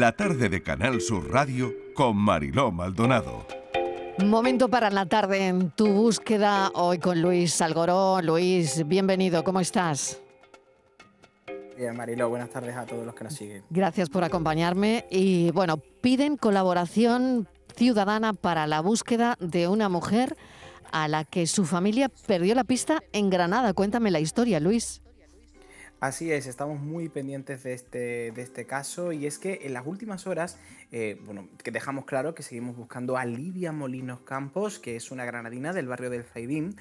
la tarde de Canal Sur Radio con Mariló Maldonado. Momento para la tarde en tu búsqueda hoy con Luis Salgoró. Luis, bienvenido, ¿cómo estás? Bien, Mariló, buenas tardes a todos los que nos siguen. Gracias por acompañarme. Y bueno, piden colaboración ciudadana para la búsqueda de una mujer a la que su familia perdió la pista en Granada. Cuéntame la historia, Luis. Así es, estamos muy pendientes de este, de este caso y es que en las últimas horas, eh, bueno, que dejamos claro que seguimos buscando a Lidia Molinos Campos, que es una granadina del barrio del Zaidín,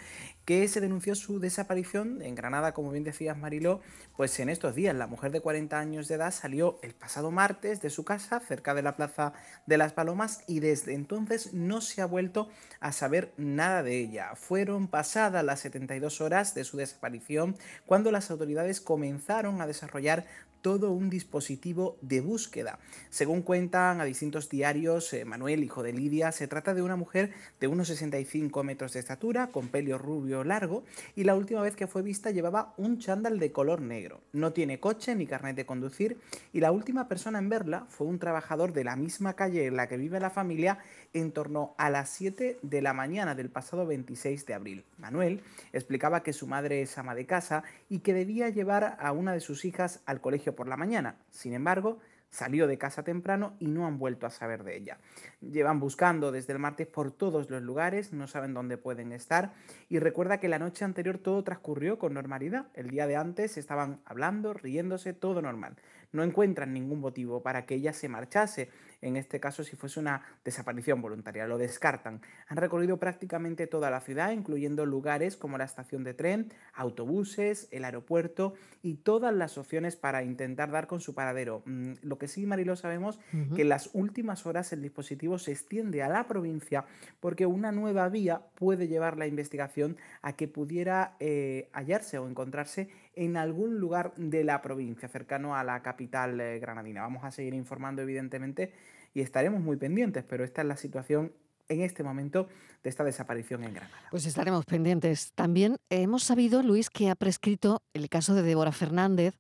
que se denunció su desaparición en Granada, como bien decías Mariló, pues en estos días la mujer de 40 años de edad salió el pasado martes de su casa cerca de la Plaza de las Palomas y desde entonces no se ha vuelto a saber nada de ella. Fueron pasadas las 72 horas de su desaparición cuando las autoridades comenzaron a desarrollar todo un dispositivo de búsqueda. Según cuentan a distintos diarios, eh, Manuel, hijo de Lidia, se trata de una mujer de unos 65 metros de estatura, con pelo rubio largo, y la última vez que fue vista llevaba un chándal de color negro. No tiene coche ni carnet de conducir, y la última persona en verla fue un trabajador de la misma calle en la que vive la familia en torno a las 7 de la mañana del pasado 26 de abril. Manuel explicaba que su madre es ama de casa y que debía llevar a una de sus hijas al colegio por la mañana. Sin embargo, salió de casa temprano y no han vuelto a saber de ella. Llevan buscando desde el martes por todos los lugares, no saben dónde pueden estar y recuerda que la noche anterior todo transcurrió con normalidad. El día de antes estaban hablando, riéndose, todo normal no encuentran ningún motivo para que ella se marchase, en este caso si fuese una desaparición voluntaria, lo descartan. Han recorrido prácticamente toda la ciudad, incluyendo lugares como la estación de tren, autobuses, el aeropuerto y todas las opciones para intentar dar con su paradero. Mm, lo que sí, Marilo, sabemos que en las últimas horas el dispositivo se extiende a la provincia porque una nueva vía puede llevar la investigación a que pudiera eh, hallarse o encontrarse en algún lugar de la provincia, cercano a la capital eh, granadina. Vamos a seguir informando, evidentemente, y estaremos muy pendientes, pero esta es la situación en este momento de esta desaparición en Granada. Pues estaremos pendientes. También hemos sabido, Luis, que ha prescrito el caso de Débora Fernández,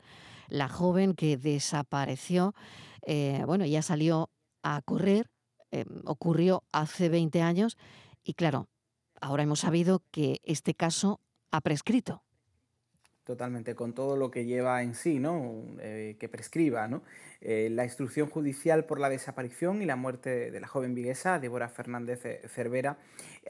la joven que desapareció, eh, bueno, ya salió a correr, eh, ocurrió hace 20 años y claro, ahora hemos sabido que este caso ha prescrito. Totalmente, con todo lo que lleva en sí, ¿no? Eh, que prescriba, ¿no? Eh, la instrucción judicial por la desaparición y la muerte de la joven viguesa, Débora Fernández Cervera,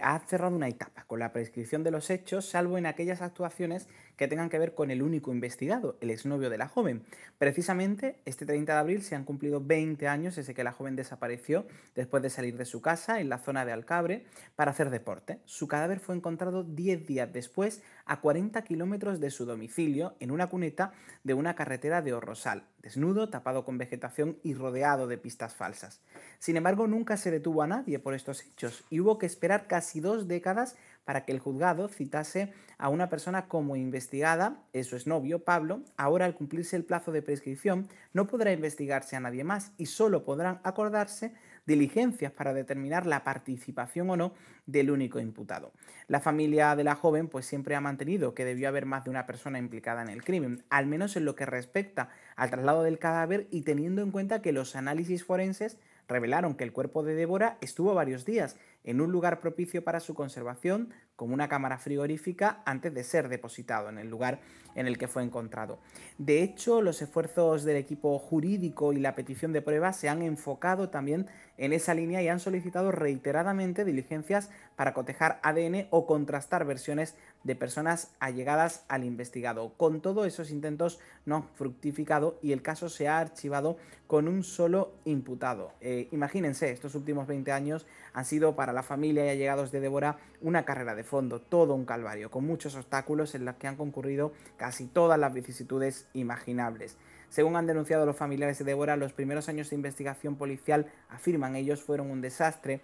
ha cerrado una etapa con la prescripción de los hechos, salvo en aquellas actuaciones que tengan que ver con el único investigado, el exnovio de la joven. Precisamente este 30 de abril se han cumplido 20 años desde que la joven desapareció después de salir de su casa en la zona de Alcabre para hacer deporte. Su cadáver fue encontrado 10 días después a 40 kilómetros de su domicilio en una cuneta de una carretera de Orrosal, desnudo, tapado con vegetación y rodeado de pistas falsas. Sin embargo, nunca se detuvo a nadie por estos hechos y hubo que esperar casi dos décadas para que el juzgado citase a una persona como investigada, eso es novio, Pablo, ahora al cumplirse el plazo de prescripción no podrá investigarse a nadie más y solo podrán acordarse diligencias para determinar la participación o no del único imputado. La familia de la joven pues siempre ha mantenido que debió haber más de una persona implicada en el crimen, al menos en lo que respecta al traslado del cadáver y teniendo en cuenta que los análisis forenses revelaron que el cuerpo de Débora estuvo varios días en un lugar propicio para su conservación, como una cámara frigorífica, antes de ser depositado en el lugar en el que fue encontrado. De hecho, los esfuerzos del equipo jurídico y la petición de pruebas se han enfocado también en esa línea y han solicitado reiteradamente diligencias para cotejar ADN o contrastar versiones de personas allegadas al investigado. Con todo, esos intentos no han fructificado y el caso se ha archivado con un solo imputado. Eh, imagínense, estos últimos 20 años han sido para la familia y allegados de Débora una carrera de fondo, todo un calvario, con muchos obstáculos en los que han concurrido casi todas las vicisitudes imaginables. Según han denunciado los familiares de Débora, los primeros años de investigación policial, afirman ellos, fueron un desastre.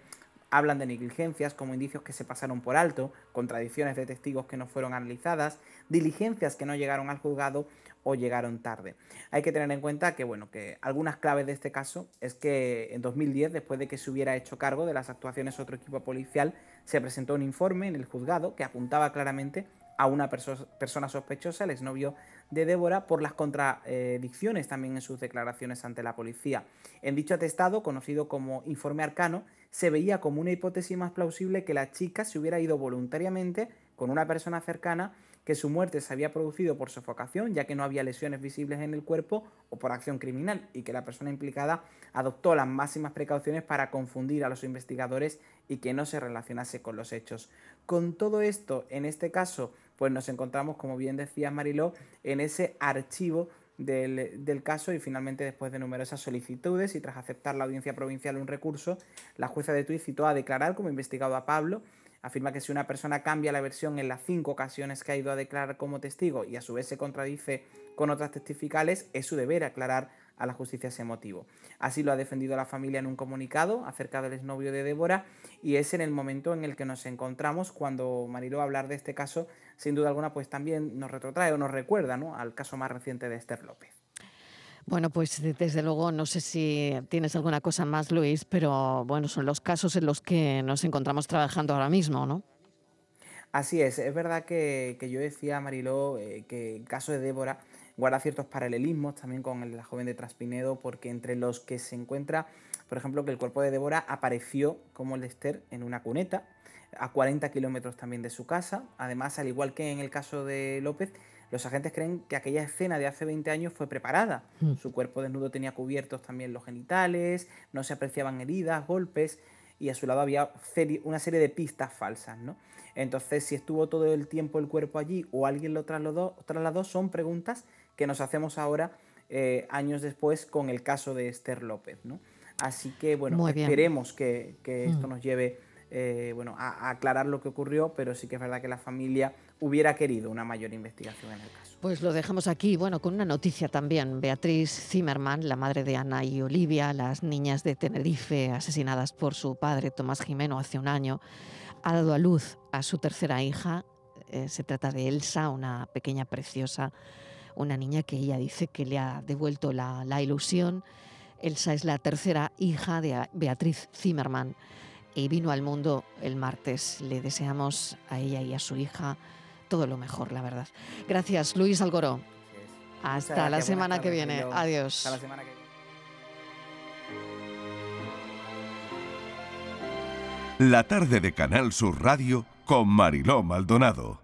Hablan de negligencias como indicios que se pasaron por alto, contradicciones de testigos que no fueron analizadas, diligencias que no llegaron al juzgado o llegaron tarde. Hay que tener en cuenta que, bueno, que algunas claves de este caso es que en 2010, después de que se hubiera hecho cargo de las actuaciones otro equipo policial, se presentó un informe en el juzgado que apuntaba claramente a una persona sospechosa, el exnovio de Débora, por las contradicciones también en sus declaraciones ante la policía. En dicho atestado, conocido como informe arcano, se veía como una hipótesis más plausible que la chica se hubiera ido voluntariamente con una persona cercana que su muerte se había producido por sofocación, ya que no había lesiones visibles en el cuerpo o por acción criminal, y que la persona implicada adoptó las máximas precauciones para confundir a los investigadores y que no se relacionase con los hechos. Con todo esto, en este caso, pues nos encontramos, como bien decía Mariló, en ese archivo del, del, caso y finalmente después de numerosas solicitudes y tras aceptar la audiencia provincial un recurso, la jueza de Tui citó a declarar como investigado a Pablo afirma que si una persona cambia la versión en las cinco ocasiones que ha ido a declarar como testigo y a su vez se contradice con otras testificales, es su deber aclarar a la justicia ese motivo. Así lo ha defendido la familia en un comunicado acerca del exnovio de Débora y es en el momento en el que nos encontramos cuando Marilo hablar de este caso, sin duda alguna, pues también nos retrotrae o nos recuerda ¿no? al caso más reciente de Esther López. Bueno, pues desde luego no sé si tienes alguna cosa más, Luis, pero bueno, son los casos en los que nos encontramos trabajando ahora mismo, ¿no? Así es, es verdad que, yo decía, Mariló, eh, que el caso de Débora guarda ciertos paralelismos también con la joven de Traspinedo, porque entre los que se encuentra, por ejemplo, que el cuerpo de Débora apareció como el de Esther en una cuneta, a 40 kilómetros también de su casa. Además, al igual que en el caso de López, los agentes creen que aquella escena de hace 20 años fue preparada. Mm. Su cuerpo desnudo tenía cubiertos también los genitales, no se apreciaban heridas, golpes y a su lado había una serie de pistas falsas, ¿no? Entonces, si estuvo todo el tiempo el cuerpo allí o alguien lo trasladó, trasladó son preguntas que nos hacemos ahora, eh, años después, con el caso de Esther López, ¿no? Así que, bueno, esperemos que, esto mm. nos lleve eh, bueno, a, aclarar lo que ocurrió, pero sí que es verdad que la familia hubiera querido una mayor investigación en el caso. Pues lo dejamos aquí, bueno, con una noticia también. Beatriz Zimmerman, la madre de Ana y Olivia, las niñas de Tenerife asesinadas por su padre Tomás Jimeno hace un año, ha dado a luz a su tercera hija. Eh, se trata de Elsa, una pequeña preciosa, una niña que ella dice que le ha devuelto la, la ilusión. Elsa es la tercera hija de Beatriz Zimmerman y vino al mundo el martes. Le deseamos a ella y a su hija todo lo mejor, la verdad. Gracias, Luis Algoró. Hasta la semana que viene. Adiós. Hasta la semana que viene. La tarde de Canal Sur Radio con Mariló Maldonado.